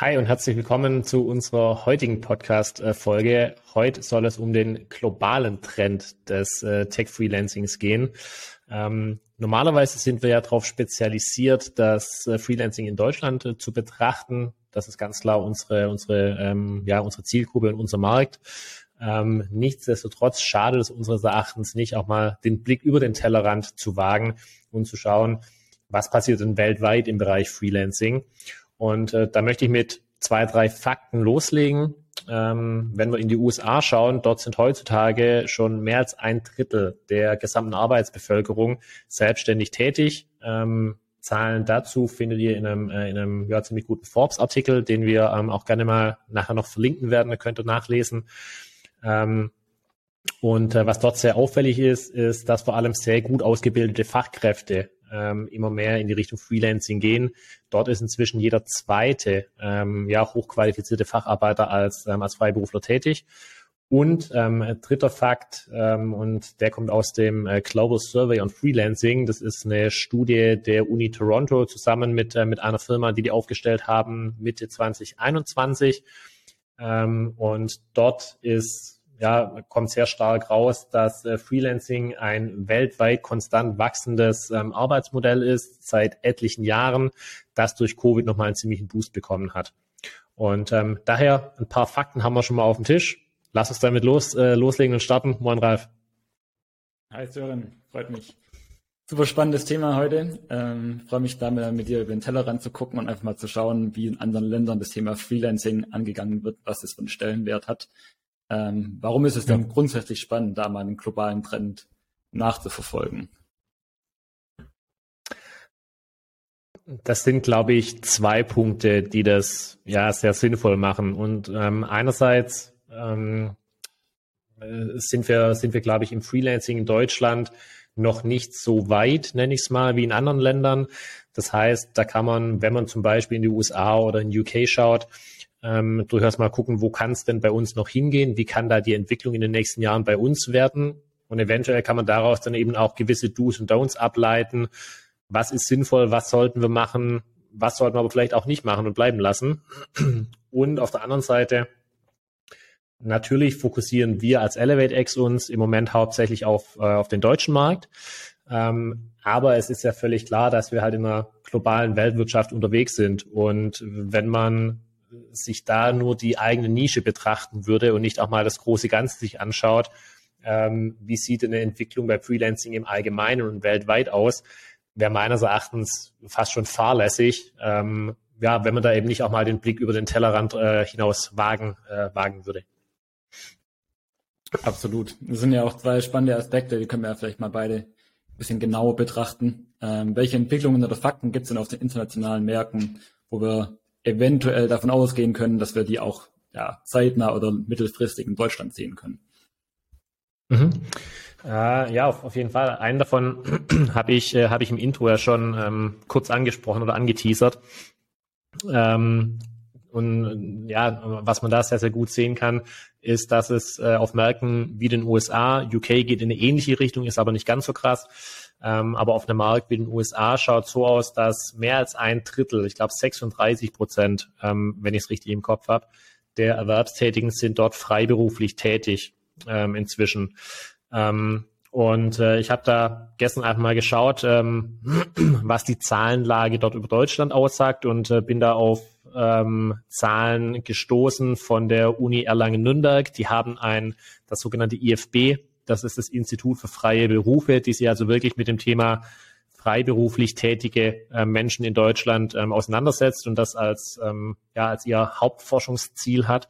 Hi und herzlich willkommen zu unserer heutigen Podcast-Folge. Heute soll es um den globalen Trend des äh, Tech-Freelancings gehen. Ähm, normalerweise sind wir ja darauf spezialisiert, das äh, Freelancing in Deutschland äh, zu betrachten. Das ist ganz klar unsere, unsere, ähm, ja, unsere Zielgruppe und unser Markt. Ähm, nichtsdestotrotz schadet es unseres Erachtens nicht, auch mal den Blick über den Tellerrand zu wagen und zu schauen, was passiert denn weltweit im Bereich Freelancing. Und äh, da möchte ich mit zwei, drei Fakten loslegen. Ähm, wenn wir in die USA schauen, dort sind heutzutage schon mehr als ein Drittel der gesamten Arbeitsbevölkerung selbstständig tätig. Ähm, Zahlen dazu findet ihr in einem, äh, in einem ja, ziemlich guten Forbes-Artikel, den wir ähm, auch gerne mal nachher noch verlinken werden. Da könnt ihr nachlesen. Ähm, und äh, was dort sehr auffällig ist, ist, dass vor allem sehr gut ausgebildete Fachkräfte ähm, immer mehr in die Richtung Freelancing gehen. Dort ist inzwischen jeder zweite ähm, ja, hochqualifizierte Facharbeiter als, ähm, als Freiberufler tätig. Und ähm, dritter Fakt, ähm, und der kommt aus dem äh, Global Survey on Freelancing. Das ist eine Studie der Uni Toronto zusammen mit, äh, mit einer Firma, die die aufgestellt haben, Mitte 2021. Ähm, und dort ist ja, kommt sehr stark raus, dass äh, Freelancing ein weltweit konstant wachsendes ähm, Arbeitsmodell ist seit etlichen Jahren, das durch Covid nochmal einen ziemlichen Boost bekommen hat. Und ähm, daher ein paar Fakten haben wir schon mal auf dem Tisch. Lass uns damit los, äh, loslegen und starten. Moin, Ralf. Hi Sören, freut mich. Super spannendes Thema heute. Ähm, freue mich damit mit dir über den Tellerrand zu gucken und einfach mal zu schauen, wie in anderen Ländern das Thema Freelancing angegangen wird, was es für einen Stellenwert hat. Ähm, warum ist es denn grundsätzlich spannend, da mal einen globalen Trend nachzuverfolgen? Das sind, glaube ich, zwei Punkte, die das ja sehr sinnvoll machen. Und ähm, einerseits ähm, äh, sind wir, sind wir, glaube ich, im Freelancing in Deutschland noch nicht so weit, nenne ich es mal, wie in anderen Ländern. Das heißt, da kann man, wenn man zum Beispiel in die USA oder in UK schaut, ähm, durchaus mal gucken, wo kann es denn bei uns noch hingehen, wie kann da die Entwicklung in den nächsten Jahren bei uns werden und eventuell kann man daraus dann eben auch gewisse Do's und Don'ts ableiten. Was ist sinnvoll, was sollten wir machen, was sollten wir aber vielleicht auch nicht machen und bleiben lassen. Und auf der anderen Seite, natürlich fokussieren wir als ElevateX uns im Moment hauptsächlich auf, äh, auf den deutschen Markt. Ähm, aber es ist ja völlig klar, dass wir halt in einer globalen Weltwirtschaft unterwegs sind. Und wenn man sich da nur die eigene Nische betrachten würde und nicht auch mal das große Ganze sich anschaut, ähm, wie sieht eine Entwicklung bei Freelancing im Allgemeinen und weltweit aus, wäre meines Erachtens fast schon fahrlässig, ähm, ja, wenn man da eben nicht auch mal den Blick über den Tellerrand äh, hinaus wagen, äh, wagen würde. Absolut. Das sind ja auch zwei spannende Aspekte, die können wir ja vielleicht mal beide ein bisschen genauer betrachten. Ähm, welche Entwicklungen oder Fakten gibt es denn auf den internationalen Märkten, wo wir eventuell davon ausgehen können, dass wir die auch ja, zeitnah oder mittelfristig in Deutschland sehen können. Mhm. Äh, ja, auf, auf, jeden Fall. Einen davon habe ich, äh, hab ich im Intro ja schon ähm, kurz angesprochen oder angeteasert. Ähm, und ja, was man da sehr, sehr gut sehen kann, ist, dass es äh, auf Märkten wie den USA, UK geht in eine ähnliche Richtung, ist aber nicht ganz so krass. Ähm, aber auf einem Markt wie den USA schaut so aus, dass mehr als ein Drittel, ich glaube 36 Prozent, ähm, wenn ich es richtig im Kopf habe, der Erwerbstätigen sind dort freiberuflich tätig ähm, inzwischen. Ähm, und äh, ich habe da gestern einfach mal geschaut, ähm, was die Zahlenlage dort über Deutschland aussagt und äh, bin da auf ähm, Zahlen gestoßen von der Uni Erlangen-Nürnberg. Die haben ein, das sogenannte IFB, das ist das Institut für freie Berufe, die sich also wirklich mit dem Thema freiberuflich tätige äh, Menschen in Deutschland ähm, auseinandersetzt und das als, ähm, ja, als ihr Hauptforschungsziel hat.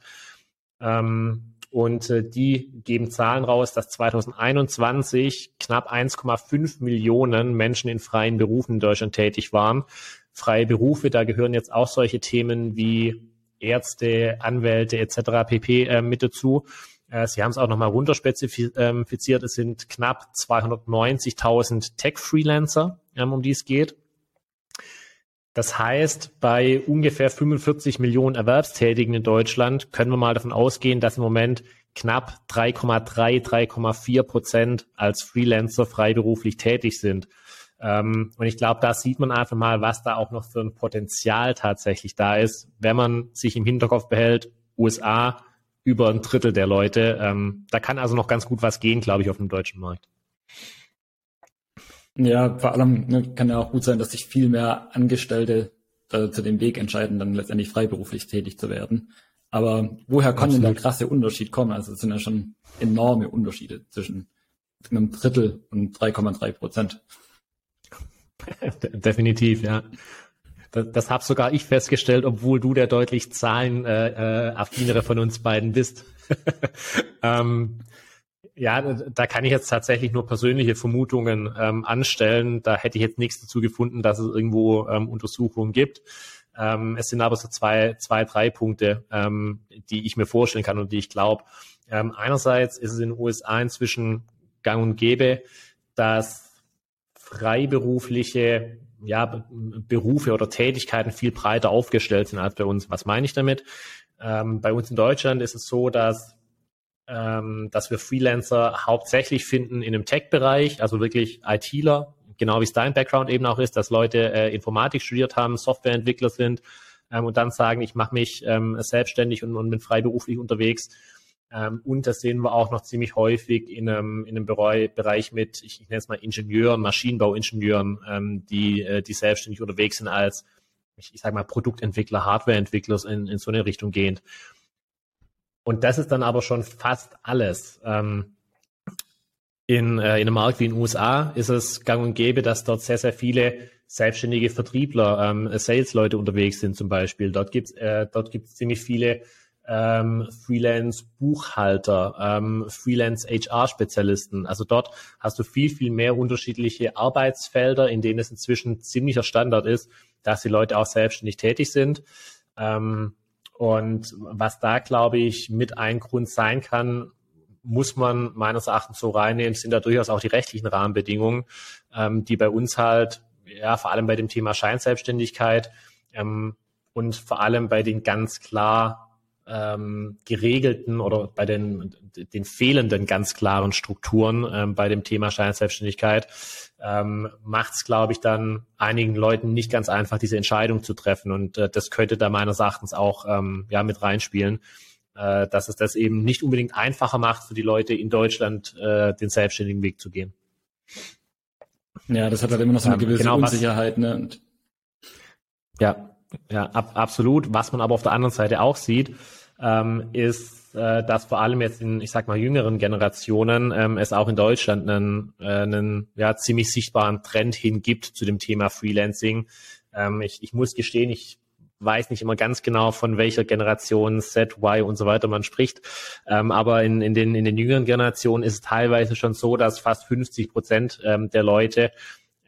Ähm, und äh, die geben Zahlen raus, dass 2021 knapp 1,5 Millionen Menschen in freien Berufen in Deutschland tätig waren. Freie Berufe, da gehören jetzt auch solche Themen wie Ärzte, Anwälte etc. pp. Äh, mit dazu. Äh, Sie haben es auch nochmal runterspezifiziert. Ähm, es sind knapp 290.000 Tech-Freelancer, ähm, um die es geht. Das heißt, bei ungefähr 45 Millionen Erwerbstätigen in Deutschland können wir mal davon ausgehen, dass im Moment knapp 3,3, 3,4 Prozent als Freelancer freiberuflich tätig sind. Ähm, und ich glaube, da sieht man einfach mal, was da auch noch für ein Potenzial tatsächlich da ist, wenn man sich im Hinterkopf behält, USA über ein Drittel der Leute. Ähm, da kann also noch ganz gut was gehen, glaube ich, auf dem deutschen Markt. Ja, vor allem ne, kann ja auch gut sein, dass sich viel mehr Angestellte äh, zu dem Weg entscheiden, dann letztendlich freiberuflich tätig zu werden. Aber woher kann Absolut. denn der krasse Unterschied kommen? Also es sind ja schon enorme Unterschiede zwischen einem Drittel und 3,3 Prozent. Definitiv, ja. Das, das habe sogar ich festgestellt, obwohl du der deutlich zahlenaffinere äh, von uns beiden bist. ähm, ja, da kann ich jetzt tatsächlich nur persönliche Vermutungen ähm, anstellen. Da hätte ich jetzt nichts dazu gefunden, dass es irgendwo ähm, Untersuchungen gibt. Ähm, es sind aber so zwei, zwei, drei Punkte, ähm, die ich mir vorstellen kann und die ich glaube. Ähm, einerseits ist es in den USA inzwischen gang und gäbe, dass freiberufliche ja, Berufe oder Tätigkeiten viel breiter aufgestellt sind als bei uns. Was meine ich damit? Ähm, bei uns in Deutschland ist es so, dass ähm, dass wir Freelancer hauptsächlich finden in dem Tech-Bereich, also wirklich ITler, genau wie es dein Background eben auch ist, dass Leute äh, Informatik studiert haben, Softwareentwickler sind ähm, und dann sagen, ich mache mich ähm, selbstständig und, und bin freiberuflich unterwegs. Ähm, und das sehen wir auch noch ziemlich häufig in einem, in einem Bereich mit, ich, ich nenne es mal Ingenieuren, Maschinenbauingenieuren, ähm, die, äh, die selbstständig unterwegs sind als, ich, ich sage mal, Produktentwickler, Hardwareentwickler in, in so eine Richtung gehend. Und das ist dann aber schon fast alles. Ähm, in, äh, in einem Markt wie in den USA ist es gang und gäbe, dass dort sehr, sehr viele selbstständige Vertriebler, ähm, Sales-Leute unterwegs sind zum Beispiel. Dort gibt es äh, ziemlich viele ähm, Freelance-Buchhalter, ähm, Freelance-HR-Spezialisten. Also dort hast du viel, viel mehr unterschiedliche Arbeitsfelder, in denen es inzwischen ziemlicher Standard ist, dass die Leute auch selbstständig tätig sind. Ähm, und was da, glaube ich, mit ein Grund sein kann, muss man meines Erachtens so reinnehmen, sind da durchaus auch die rechtlichen Rahmenbedingungen, ähm, die bei uns halt, ja, vor allem bei dem Thema Scheinselbstständigkeit ähm, und vor allem bei den ganz klar ähm, geregelten oder bei den, den fehlenden ganz klaren Strukturen ähm, bei dem Thema Scheinselbstständigkeit ähm, macht es, glaube ich, dann einigen Leuten nicht ganz einfach, diese Entscheidung zu treffen. Und äh, das könnte da meines Erachtens auch ähm, ja, mit reinspielen, äh, dass es das eben nicht unbedingt einfacher macht für die Leute in Deutschland, äh, den selbstständigen Weg zu gehen. Ja, das hat halt immer noch so eine ähm, gewisse genau, Unsicherheit. Ne? Und ja, ja, ab, absolut. Was man aber auf der anderen Seite auch sieht, ähm, ist, äh, dass vor allem jetzt in, ich sag mal, jüngeren Generationen ähm, es auch in Deutschland einen, äh, einen ja, ziemlich sichtbaren Trend hingibt zu dem Thema Freelancing. Ähm, ich, ich muss gestehen, ich weiß nicht immer ganz genau, von welcher Generation Z, Y und so weiter man spricht. Ähm, aber in, in, den, in den jüngeren Generationen ist es teilweise schon so, dass fast 50 Prozent ähm, der Leute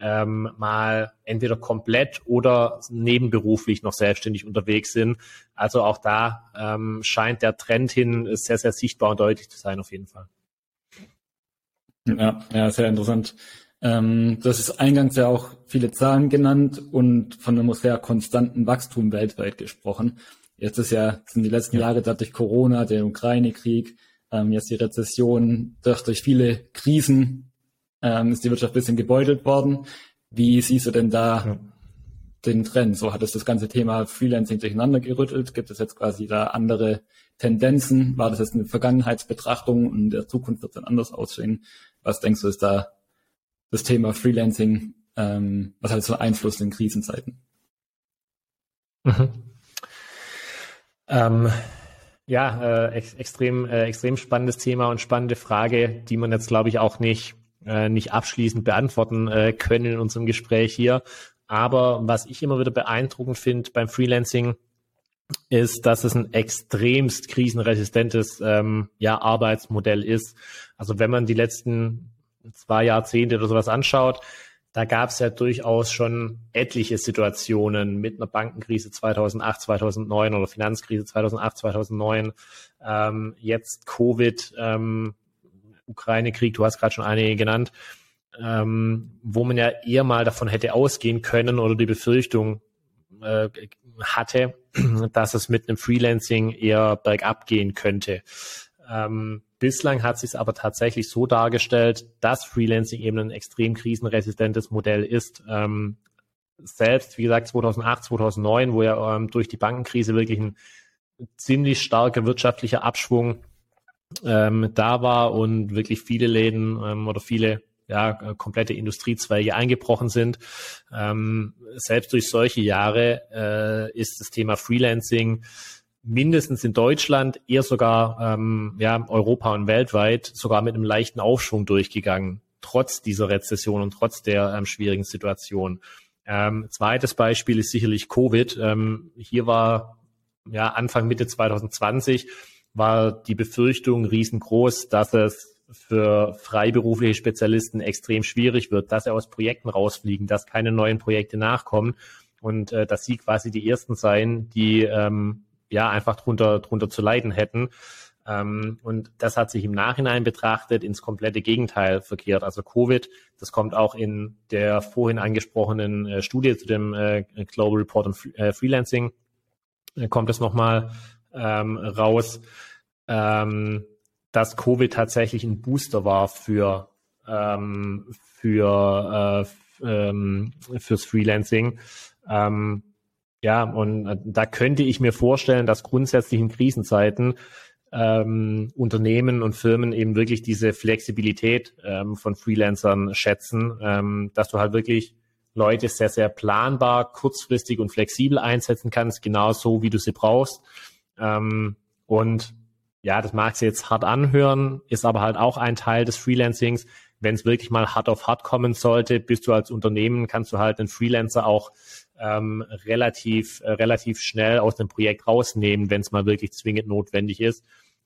ähm, mal entweder komplett oder nebenberuflich noch selbstständig unterwegs sind. Also auch da ähm, scheint der Trend hin sehr, sehr sichtbar und deutlich zu sein, auf jeden Fall. Ja, ja, sehr interessant. Ähm, das ist eingangs ja auch viele Zahlen genannt und von einem sehr konstanten Wachstum weltweit gesprochen. Jetzt ist ja, sind die letzten ja. Jahre dadurch Corona, der Ukraine-Krieg, ähm, jetzt die Rezession, durch, durch viele Krisen ähm, ist die Wirtschaft ein bisschen gebeutelt worden. Wie siehst du denn da ja. den Trend? So hat es das ganze Thema Freelancing durcheinander gerüttelt. Gibt es jetzt quasi da andere Tendenzen? War das jetzt eine Vergangenheitsbetrachtung und in der Zukunft wird es dann anders aussehen? Was denkst du, ist da das Thema Freelancing? Ähm, was hat es für Einfluss in Krisenzeiten? Mhm. Ähm, ja, äh, ex extrem, äh, extrem spannendes Thema und spannende Frage, die man jetzt, glaube ich, auch nicht äh, nicht abschließend beantworten äh, können in unserem Gespräch hier. Aber was ich immer wieder beeindruckend finde beim Freelancing, ist, dass es ein extremst krisenresistentes ähm, ja, Arbeitsmodell ist. Also wenn man die letzten zwei Jahrzehnte oder sowas anschaut, da gab es ja durchaus schon etliche Situationen mit einer Bankenkrise 2008, 2009 oder Finanzkrise 2008, 2009, ähm, jetzt Covid, ähm, Ukraine-Krieg, du hast gerade schon einige genannt, ähm, wo man ja eher mal davon hätte ausgehen können oder die Befürchtung äh, hatte, dass es mit einem Freelancing eher bergab gehen könnte. Ähm, bislang hat sich aber tatsächlich so dargestellt, dass Freelancing eben ein extrem krisenresistentes Modell ist. Ähm, selbst, wie gesagt, 2008, 2009, wo ja ähm, durch die Bankenkrise wirklich ein ziemlich starker wirtschaftlicher Abschwung ähm, da war und wirklich viele Läden ähm, oder viele ja, komplette Industriezweige eingebrochen sind. Ähm, selbst durch solche Jahre äh, ist das Thema Freelancing mindestens in Deutschland, eher sogar ähm, ja, Europa und weltweit sogar mit einem leichten Aufschwung durchgegangen, trotz dieser Rezession und trotz der ähm, schwierigen Situation. Ähm, zweites Beispiel ist sicherlich Covid. Ähm, hier war ja Anfang Mitte 2020 war die Befürchtung riesengroß, dass es für freiberufliche Spezialisten extrem schwierig wird, dass sie aus Projekten rausfliegen, dass keine neuen Projekte nachkommen und äh, dass sie quasi die ersten sein, die ähm, ja einfach drunter drunter zu leiden hätten. Ähm, und das hat sich im Nachhinein betrachtet ins komplette Gegenteil verkehrt. Also Covid, das kommt auch in der vorhin angesprochenen äh, Studie zu dem äh, Global Report on äh, Freelancing, äh, kommt es nochmal ähm, raus, ähm, dass Covid tatsächlich ein Booster war für, ähm, für äh, ähm, fürs Freelancing. Ähm, ja, und äh, da könnte ich mir vorstellen, dass grundsätzlich in Krisenzeiten ähm, Unternehmen und Firmen eben wirklich diese Flexibilität ähm, von Freelancern schätzen, ähm, dass du halt wirklich Leute sehr, sehr planbar, kurzfristig und flexibel einsetzen kannst, genau so, wie du sie brauchst. Ähm, und ja, das mag sich jetzt hart anhören, ist aber halt auch ein Teil des Freelancings. Wenn es wirklich mal hart auf hart kommen sollte, bist du als Unternehmen, kannst du halt einen Freelancer auch ähm, relativ, äh, relativ schnell aus dem Projekt rausnehmen, wenn es mal wirklich zwingend notwendig ist.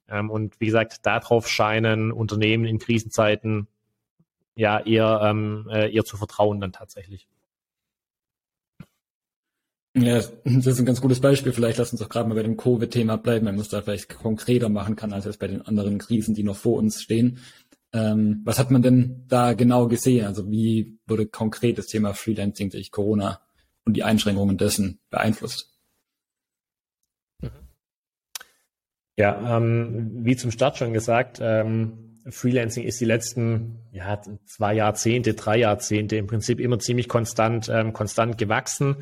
Ähm, und wie gesagt, darauf scheinen Unternehmen in Krisenzeiten ja eher, ähm, äh, eher zu vertrauen dann tatsächlich. Ja, das ist ein ganz gutes Beispiel. Vielleicht lass uns doch gerade mal bei dem Covid-Thema bleiben, wenn man es da vielleicht konkreter machen kann, als jetzt bei den anderen Krisen, die noch vor uns stehen. Ähm, was hat man denn da genau gesehen? Also wie wurde konkret das Thema Freelancing durch Corona und die Einschränkungen dessen beeinflusst? Ja, ähm, wie zum Start schon gesagt, ähm, Freelancing ist die letzten ja, zwei Jahrzehnte, drei Jahrzehnte im Prinzip immer ziemlich konstant, ähm, konstant gewachsen.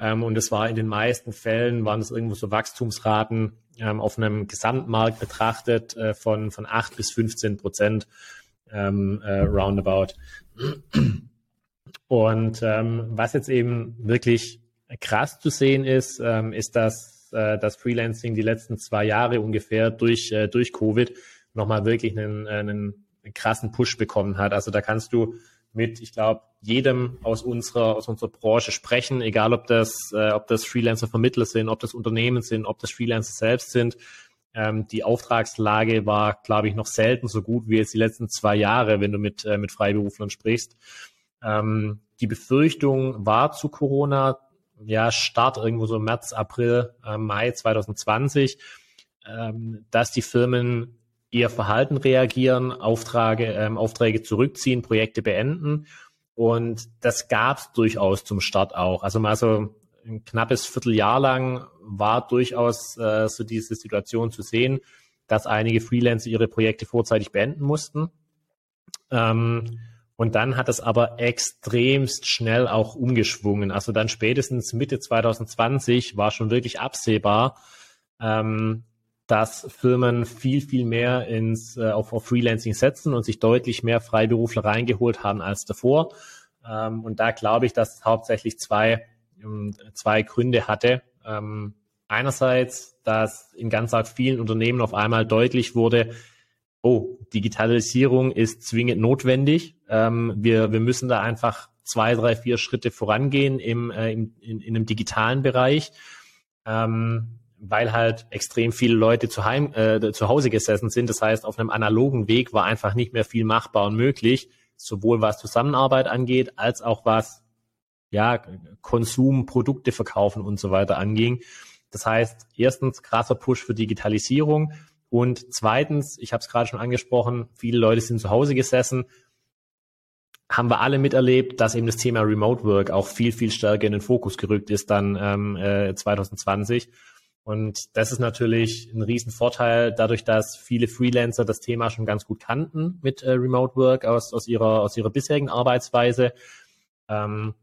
Ähm, und es war in den meisten Fällen, waren es irgendwo so Wachstumsraten ähm, auf einem Gesamtmarkt betrachtet äh, von, von acht bis 15 Prozent ähm, äh, roundabout. Und ähm, was jetzt eben wirklich krass zu sehen ist, ähm, ist, dass äh, das Freelancing die letzten zwei Jahre ungefähr durch, äh, durch Covid nochmal wirklich einen, äh, einen krassen Push bekommen hat. Also da kannst du mit, ich glaube, jedem aus unserer, aus unserer Branche sprechen, egal ob das, äh, ob das Freelancer-Vermittler sind, ob das Unternehmen sind, ob das Freelancer selbst sind. Ähm, die Auftragslage war, glaube ich, noch selten so gut wie jetzt die letzten zwei Jahre, wenn du mit, äh, mit Freiberuflern sprichst. Ähm, die Befürchtung war zu Corona, ja, Start irgendwo so März, April, äh, Mai 2020, ähm, dass die Firmen eher Verhalten reagieren, Aufträge, ähm, Aufträge zurückziehen, Projekte beenden. Und das gab es durchaus zum Start auch. Also mal so ein knappes Vierteljahr lang war durchaus äh, so diese Situation zu sehen, dass einige Freelancer ihre Projekte vorzeitig beenden mussten. Ähm, und dann hat es aber extremst schnell auch umgeschwungen. Also dann spätestens Mitte 2020 war schon wirklich absehbar, ähm, dass Firmen viel, viel mehr ins, äh, auf, auf Freelancing setzen und sich deutlich mehr Freiberufler reingeholt haben als davor. Ähm, und da glaube ich, dass es hauptsächlich zwei, ähm, zwei Gründe hatte. Ähm, einerseits, dass in ganz vielen Unternehmen auf einmal deutlich wurde, oh, Digitalisierung ist zwingend notwendig. Ähm, wir, wir müssen da einfach zwei, drei, vier Schritte vorangehen im, äh, im, in, in einem digitalen Bereich. Ähm, weil halt extrem viele Leute zu, heim, äh, zu Hause gesessen sind. Das heißt, auf einem analogen Weg war einfach nicht mehr viel machbar und möglich, sowohl was Zusammenarbeit angeht, als auch was ja, Konsum, Produkte verkaufen und so weiter anging. Das heißt, erstens krasser Push für Digitalisierung und zweitens, ich habe es gerade schon angesprochen, viele Leute sind zu Hause gesessen, haben wir alle miterlebt, dass eben das Thema Remote Work auch viel, viel stärker in den Fokus gerückt ist dann ähm, äh, 2020. Und das ist natürlich ein Riesenvorteil, dadurch, dass viele Freelancer das Thema schon ganz gut kannten mit äh, Remote Work aus, aus, ihrer, aus ihrer bisherigen Arbeitsweise. Ähm,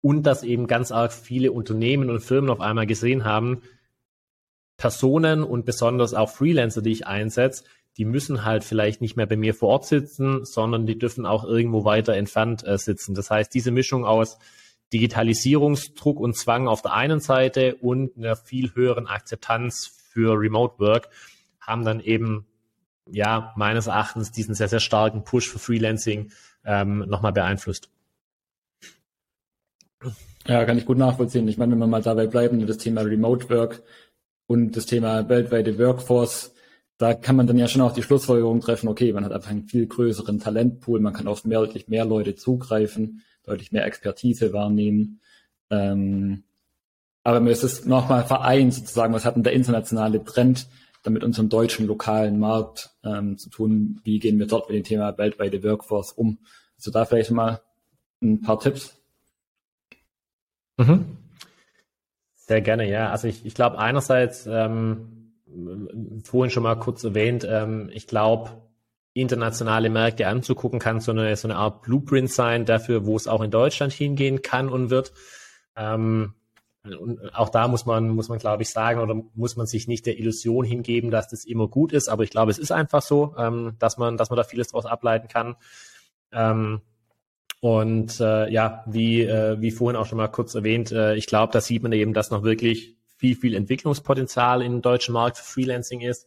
und dass eben ganz arg viele Unternehmen und Firmen auf einmal gesehen haben, Personen und besonders auch Freelancer, die ich einsetze, die müssen halt vielleicht nicht mehr bei mir vor Ort sitzen, sondern die dürfen auch irgendwo weiter entfernt äh, sitzen. Das heißt, diese Mischung aus Digitalisierungsdruck und Zwang auf der einen Seite und einer viel höheren Akzeptanz für Remote Work haben dann eben ja meines Erachtens diesen sehr, sehr starken Push für Freelancing ähm, nochmal beeinflusst. Ja, kann ich gut nachvollziehen. Ich meine, wenn wir mal dabei bleiben, das Thema Remote Work und das Thema weltweite Workforce, da kann man dann ja schon auch die Schlussfolgerung treffen, okay, man hat einfach einen viel größeren Talentpool, man kann auf mehr, deutlich mehr Leute zugreifen, deutlich mehr Expertise wahrnehmen. Ähm, aber mir ist es nochmal vereint, sozusagen, was hat denn der internationale Trend damit unserem deutschen lokalen Markt ähm, zu tun? Wie gehen wir dort mit dem Thema weltweite Workforce um? Also da vielleicht mal ein paar Tipps. Mhm. Sehr gerne, ja. Also ich, ich glaube einerseits, ähm, vorhin schon mal kurz erwähnt, ähm, ich glaube, internationale Märkte anzugucken kann so eine, so eine Art Blueprint sein dafür, wo es auch in Deutschland hingehen kann und wird. Ähm, und auch da muss man, muss man, glaube ich, sagen, oder muss man sich nicht der Illusion hingeben, dass das immer gut ist. Aber ich glaube, es ist einfach so, ähm, dass man, dass man da vieles daraus ableiten kann. Ähm, und äh, ja, wie, äh, wie vorhin auch schon mal kurz erwähnt, äh, ich glaube, da sieht man eben, dass noch wirklich viel, viel Entwicklungspotenzial im deutschen Markt für Freelancing ist.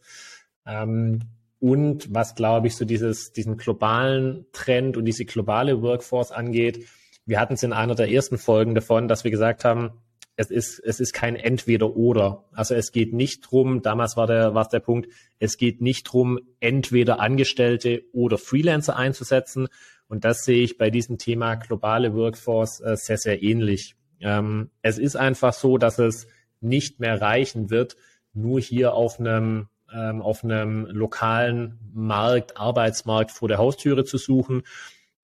Ähm, und was, glaube ich, so dieses, diesen globalen Trend und diese globale Workforce angeht, wir hatten es in einer der ersten Folgen davon, dass wir gesagt haben, es ist, es ist kein Entweder-Oder. Also es geht nicht drum, damals war der, war der Punkt, es geht nicht drum, entweder Angestellte oder Freelancer einzusetzen, und das sehe ich bei diesem Thema globale Workforce äh, sehr, sehr ähnlich. Ähm, es ist einfach so, dass es nicht mehr reichen wird, nur hier auf einem, ähm, auf einem lokalen Markt, Arbeitsmarkt vor der Haustüre zu suchen,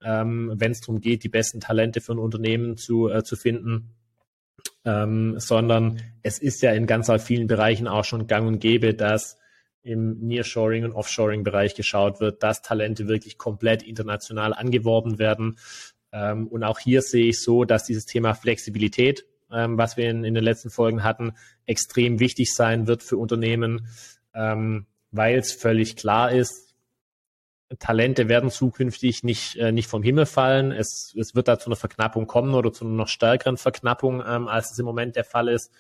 ähm, wenn es darum geht, die besten Talente für ein Unternehmen zu, äh, zu finden. Ähm, sondern es ist ja in ganz vielen Bereichen auch schon gang und gäbe, dass im Nearshoring und Offshoring-Bereich geschaut wird, dass Talente wirklich komplett international angeworben werden. Ähm, und auch hier sehe ich so, dass dieses Thema Flexibilität, ähm, was wir in, in, den letzten Folgen hatten, extrem wichtig sein wird für Unternehmen, ähm, weil es völlig klar ist, Talente werden zukünftig nicht, äh, nicht vom Himmel fallen. Es, es wird da zu einer Verknappung kommen oder zu einer noch stärkeren Verknappung, ähm, als es im Moment der Fall ist.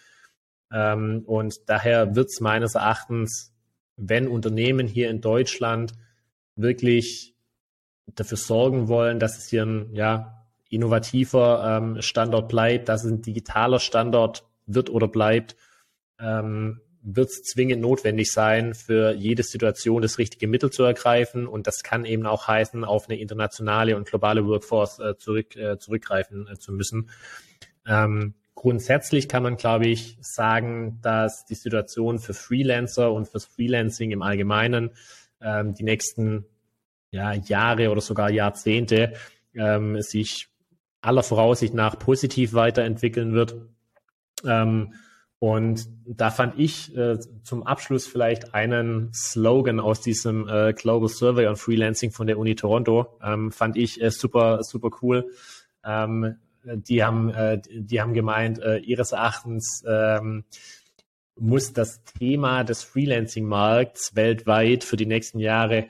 Ähm, und daher wird es meines Erachtens wenn Unternehmen hier in Deutschland wirklich dafür sorgen wollen, dass es hier ein ja, innovativer ähm, Standort bleibt, dass es ein digitaler Standort wird oder bleibt, ähm, wird es zwingend notwendig sein, für jede Situation das richtige Mittel zu ergreifen. Und das kann eben auch heißen, auf eine internationale und globale Workforce äh, zurück, äh, zurückgreifen äh, zu müssen. Ähm, Grundsätzlich kann man, glaube ich, sagen, dass die Situation für Freelancer und fürs Freelancing im Allgemeinen ähm, die nächsten ja, Jahre oder sogar Jahrzehnte ähm, sich aller Voraussicht nach positiv weiterentwickeln wird. Ähm, und da fand ich äh, zum Abschluss vielleicht einen Slogan aus diesem äh, Global Survey on Freelancing von der Uni Toronto, ähm, fand ich äh, super, super cool. Ähm, die haben, äh, die haben gemeint, äh, ihres Erachtens ähm, muss das Thema des Freelancing-Markts weltweit für die nächsten Jahre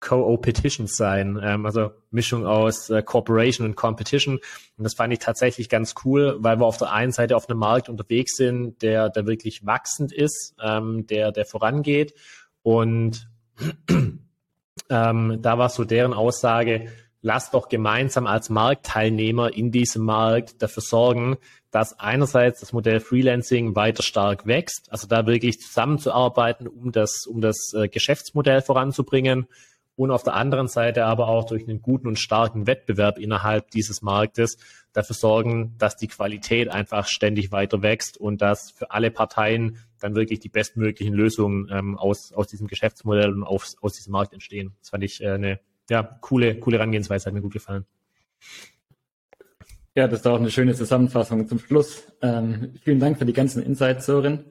Co-Opetition sein, ähm, also Mischung aus äh, Corporation und Competition. Und das fand ich tatsächlich ganz cool, weil wir auf der einen Seite auf einem Markt unterwegs sind, der, der wirklich wachsend ist, ähm, der, der vorangeht. Und ähm, da war so deren Aussage, lasst doch gemeinsam als Marktteilnehmer in diesem Markt dafür sorgen, dass einerseits das Modell Freelancing weiter stark wächst, also da wirklich zusammenzuarbeiten, um das, um das äh, Geschäftsmodell voranzubringen und auf der anderen Seite aber auch durch einen guten und starken Wettbewerb innerhalb dieses Marktes dafür sorgen, dass die Qualität einfach ständig weiter wächst und dass für alle Parteien dann wirklich die bestmöglichen Lösungen ähm, aus, aus diesem Geschäftsmodell und aus, aus diesem Markt entstehen. Das fand ich äh, eine ja, coole, coole Herangehensweise, hat mir gut gefallen. Ja, das ist auch eine schöne Zusammenfassung zum Schluss. Ähm, vielen Dank für die ganzen Insights, Sören.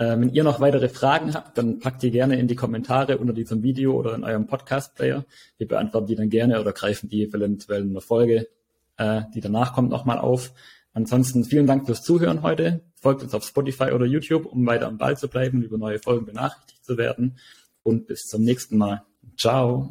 Äh, wenn ihr noch weitere Fragen habt, dann packt die gerne in die Kommentare unter diesem Video oder in eurem Podcast-Player. Wir beantworten die dann gerne oder greifen die eventuell in einer Folge, äh, die danach kommt, nochmal auf. Ansonsten vielen Dank fürs Zuhören heute. Folgt uns auf Spotify oder YouTube, um weiter am Ball zu bleiben und über neue Folgen benachrichtigt zu werden. Und bis zum nächsten Mal. Ciao.